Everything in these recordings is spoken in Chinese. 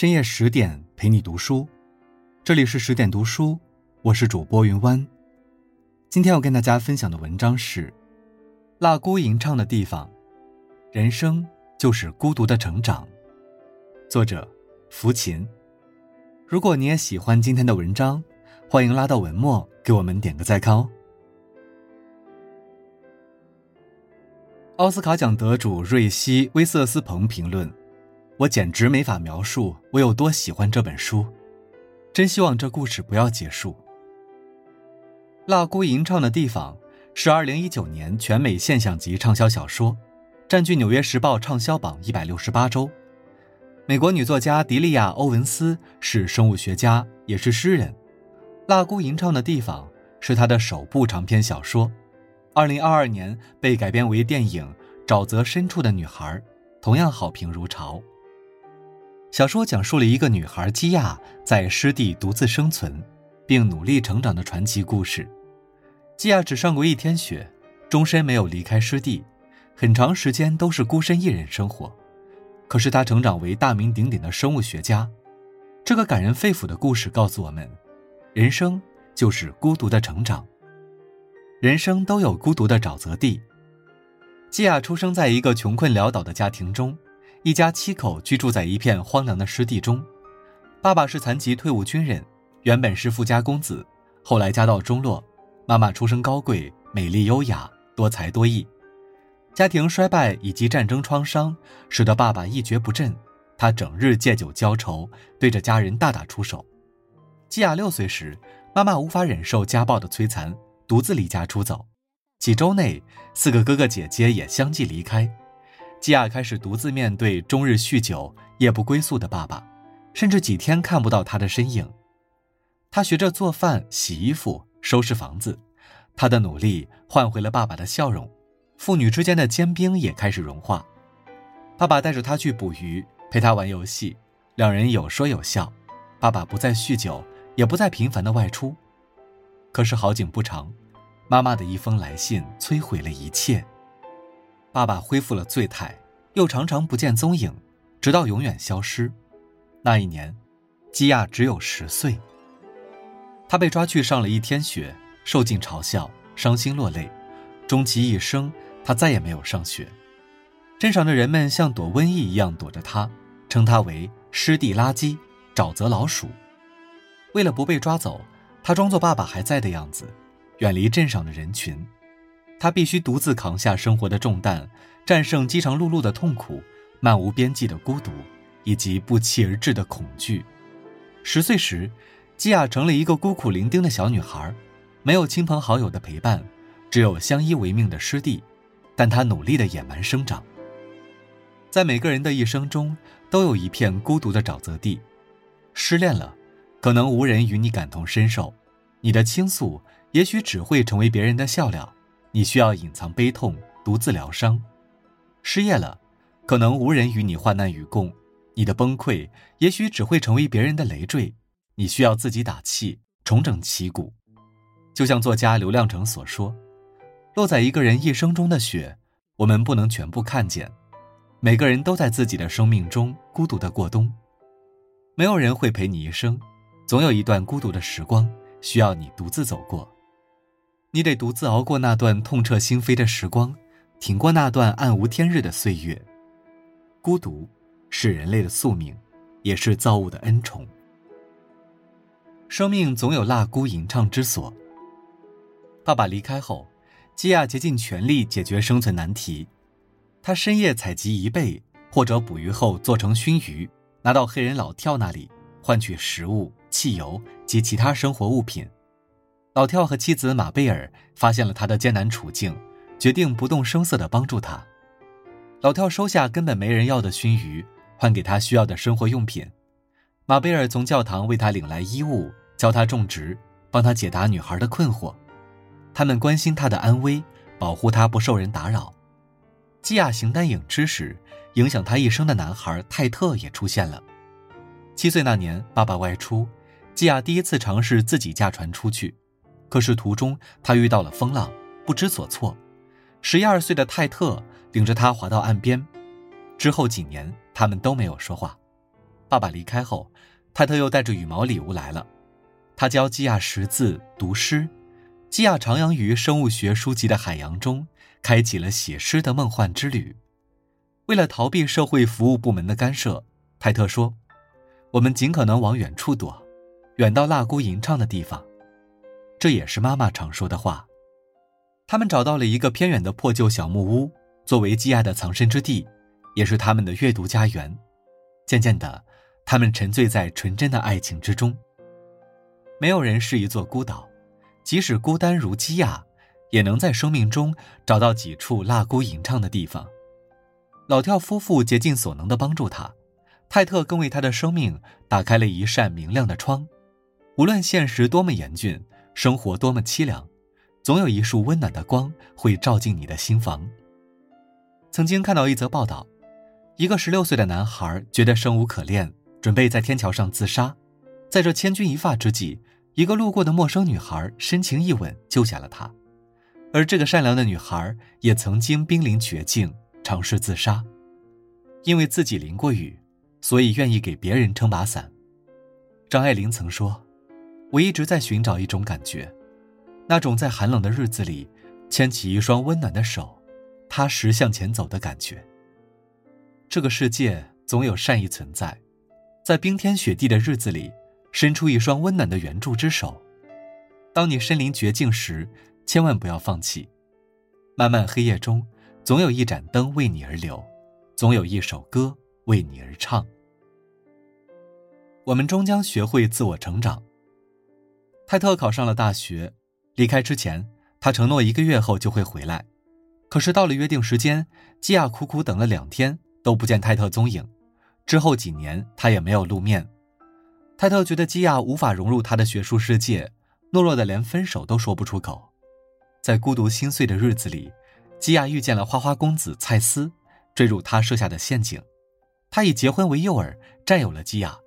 深夜十点陪你读书，这里是十点读书，我是主播云湾。今天要跟大家分享的文章是《蜡姑吟唱的地方》，人生就是孤独的成长。作者：福琴。如果你也喜欢今天的文章，欢迎拉到文末给我们点个再看哦。奥斯卡奖得主瑞希·威瑟斯彭评论。我简直没法描述我有多喜欢这本书，真希望这故事不要结束。《蜡姑吟唱的地方》是2019年全美现象级畅销小说，占据《纽约时报》畅销榜168周。美国女作家迪利亚·欧文斯是生物学家，也是诗人。《蜡姑吟唱的地方》是她的首部长篇小说，2022年被改编为电影《沼泽深处的女孩》，同样好评如潮。小说讲述了一个女孩基亚在湿地独自生存，并努力成长的传奇故事。基亚只上过一天学，终身没有离开湿地，很长时间都是孤身一人生活。可是她成长为大名鼎鼎的生物学家。这个感人肺腑的故事告诉我们，人生就是孤独的成长。人生都有孤独的沼泽地。基亚出生在一个穷困潦倒的家庭中。一家七口居住在一片荒凉的湿地中，爸爸是残疾退伍军人，原本是富家公子，后来家道中落。妈妈出身高贵，美丽优雅，多才多艺。家庭衰败以及战争创伤，使得爸爸一蹶不振。他整日借酒浇愁，对着家人大打出手。基亚六岁时，妈妈无法忍受家暴的摧残，独自离家出走。几周内，四个哥哥姐姐也相继离开。基亚开始独自面对终日酗酒、夜不归宿的爸爸，甚至几天看不到他的身影。他学着做饭、洗衣服、收拾房子，他的努力换回了爸爸的笑容。父女之间的坚冰也开始融化。爸爸带着他去捕鱼，陪他玩游戏，两人有说有笑。爸爸不再酗酒，也不再频繁的外出。可是好景不长，妈妈的一封来信摧毁了一切。爸爸恢复了醉态，又常常不见踪影，直到永远消失。那一年，基亚只有十岁。他被抓去上了一天学，受尽嘲笑，伤心落泪。终其一生，他再也没有上学。镇上的人们像躲瘟疫一样躲着他，称他为“湿地垃圾”“沼泽老鼠”。为了不被抓走，他装作爸爸还在的样子，远离镇上的人群。他必须独自扛下生活的重担，战胜饥肠辘辘的痛苦、漫无边际的孤独，以及不期而至的恐惧。十岁时，基亚成了一个孤苦伶仃的小女孩，没有亲朋好友的陪伴，只有相依为命的师弟。但她努力的野蛮生长。在每个人的一生中，都有一片孤独的沼泽地。失恋了，可能无人与你感同身受，你的倾诉也许只会成为别人的笑料。你需要隐藏悲痛，独自疗伤；失业了，可能无人与你患难与共，你的崩溃也许只会成为别人的累赘。你需要自己打气，重整旗鼓。就像作家刘亮程所说：“落在一个人一生中的雪，我们不能全部看见。每个人都在自己的生命中孤独的过冬，没有人会陪你一生，总有一段孤独的时光需要你独自走过。”你得独自熬过那段痛彻心扉的时光，挺过那段暗无天日的岁月。孤独是人类的宿命，也是造物的恩宠。生命总有蜡姑吟唱之所。爸爸离开后，基亚竭尽全力解决生存难题。他深夜采集贻贝，或者捕鱼后做成熏鱼，拿到黑人老跳那里换取食物、汽油及其他生活物品。老跳和妻子马贝尔发现了他的艰难处境，决定不动声色地帮助他。老跳收下根本没人要的熏鱼，换给他需要的生活用品。马贝尔从教堂为他领来衣物，教他种植，帮他解答女孩的困惑。他们关心他的安危，保护他不受人打扰。基亚形单影只时，影响他一生的男孩泰特也出现了。七岁那年，爸爸外出，基亚第一次尝试自己驾船出去。可是途中，他遇到了风浪，不知所措。十一二岁的泰特领着他滑到岸边，之后几年，他们都没有说话。爸爸离开后，泰特又带着羽毛礼物来了。他教基亚识字、读诗。基亚徜徉于生物学书籍的海洋中，开启了写诗的梦幻之旅。为了逃避社会服务部门的干涉，泰特说：“我们尽可能往远处躲，远到蜡姑吟唱的地方。”这也是妈妈常说的话。他们找到了一个偏远的破旧小木屋，作为基亚的藏身之地，也是他们的阅读家园。渐渐的，他们沉醉在纯真的爱情之中。没有人是一座孤岛。即使孤单如基亚，也能在生命中找到几处蜡姑吟唱的地方。老跳夫妇竭尽所能的帮助他，泰特更为他的生命打开了一扇明亮的窗。无论现实多么严峻，生活多么凄凉，总有一束温暖的光会照进你的心房。曾经看到一则报道，一个十六岁的男孩觉得生无可恋，准备在天桥上自杀。在这千钧一发之际。一个路过的陌生女孩深情一吻，救下了他。而这个善良的女孩也曾经濒临绝境，尝试自杀。因为自己淋过雨，所以愿意给别人撑把伞。张爱玲曾说：“我一直在寻找一种感觉，那种在寒冷的日子里牵起一双温暖的手，踏实向前走的感觉。”这个世界总有善意存在，在冰天雪地的日子里。伸出一双温暖的援助之手，当你身临绝境时，千万不要放弃。漫漫黑夜中，总有一盏灯为你而留，总有一首歌为你而唱。我们终将学会自我成长。泰特考上了大学，离开之前，他承诺一个月后就会回来。可是到了约定时间，基亚苦苦等了两天都不见泰特踪影，之后几年他也没有露面。泰特觉得基亚无法融入他的学术世界，懦弱的连分手都说不出口。在孤独心碎的日子里，基亚遇见了花花公子蔡斯，坠入他设下的陷阱。他以结婚为诱饵，占有了基亚，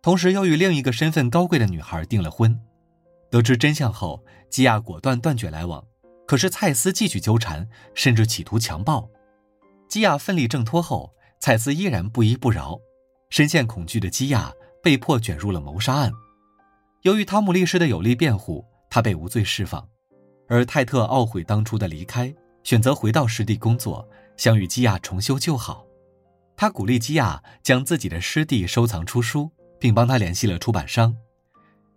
同时又与另一个身份高贵的女孩订了婚。得知真相后，基亚果断断绝来往。可是蔡斯继续纠缠，甚至企图强暴。基亚奋力挣脱后，蔡斯依然不依不饶。深陷恐惧的基亚。被迫卷入了谋杀案，由于汤姆律师的有力辩护，他被无罪释放。而泰特懊悔当初的离开，选择回到湿地工作，想与基亚重修旧好。他鼓励基亚将自己的湿地收藏出书，并帮他联系了出版商。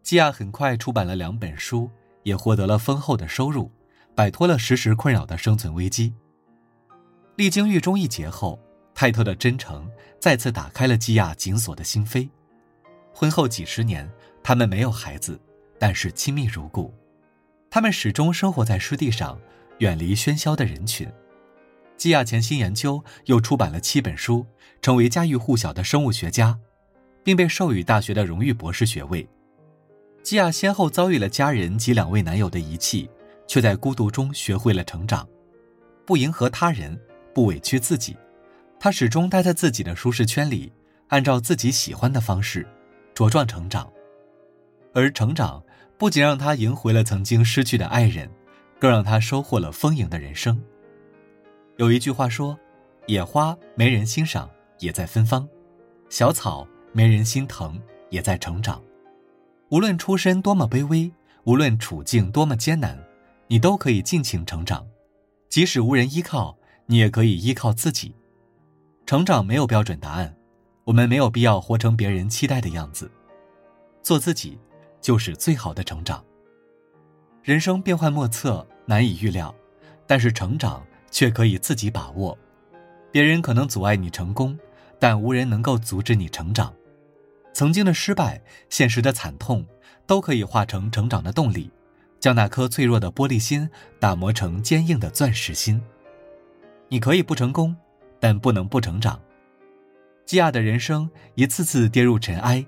基亚很快出版了两本书，也获得了丰厚的收入，摆脱了时时困扰的生存危机。历经狱中一劫后，泰特的真诚再次打开了基亚紧锁的心扉。婚后几十年，他们没有孩子，但是亲密如故。他们始终生活在湿地上，远离喧嚣的人群。基亚潜心研究，又出版了七本书，成为家喻户晓的生物学家，并被授予大学的荣誉博士学位。基亚先后遭遇了家人及两位男友的遗弃，却在孤独中学会了成长，不迎合他人，不委屈自己。他始终待在自己的舒适圈里，按照自己喜欢的方式。茁壮成长，而成长不仅让他赢回了曾经失去的爱人，更让他收获了丰盈的人生。有一句话说：“野花没人欣赏，也在芬芳；小草没人心疼，也在成长。”无论出身多么卑微，无论处境多么艰难，你都可以尽情成长。即使无人依靠，你也可以依靠自己。成长没有标准答案。我们没有必要活成别人期待的样子，做自己就是最好的成长。人生变幻莫测，难以预料，但是成长却可以自己把握。别人可能阻碍你成功，但无人能够阻止你成长。曾经的失败，现实的惨痛，都可以化成成长的动力，将那颗脆弱的玻璃心打磨成坚硬的钻石心。你可以不成功，但不能不成长。基亚的人生一次次跌入尘埃，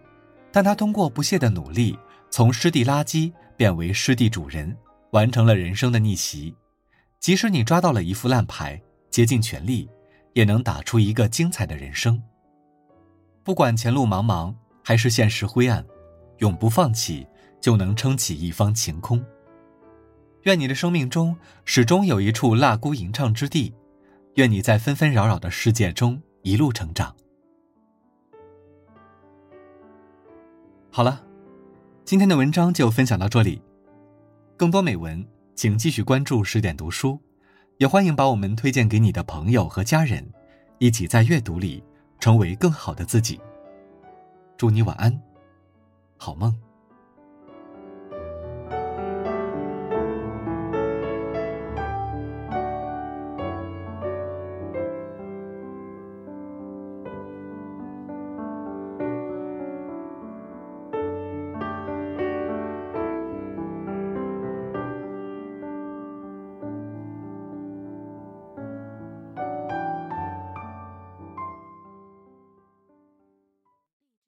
但他通过不懈的努力，从湿地垃圾变为湿地主人，完成了人生的逆袭。即使你抓到了一副烂牌，竭尽全力，也能打出一个精彩的人生。不管前路茫茫还是现实灰暗，永不放弃，就能撑起一方晴空。愿你的生命中始终有一处蜡姑吟唱之地，愿你在纷纷扰扰的世界中一路成长。好了，今天的文章就分享到这里。更多美文，请继续关注十点读书，也欢迎把我们推荐给你的朋友和家人，一起在阅读里成为更好的自己。祝你晚安，好梦。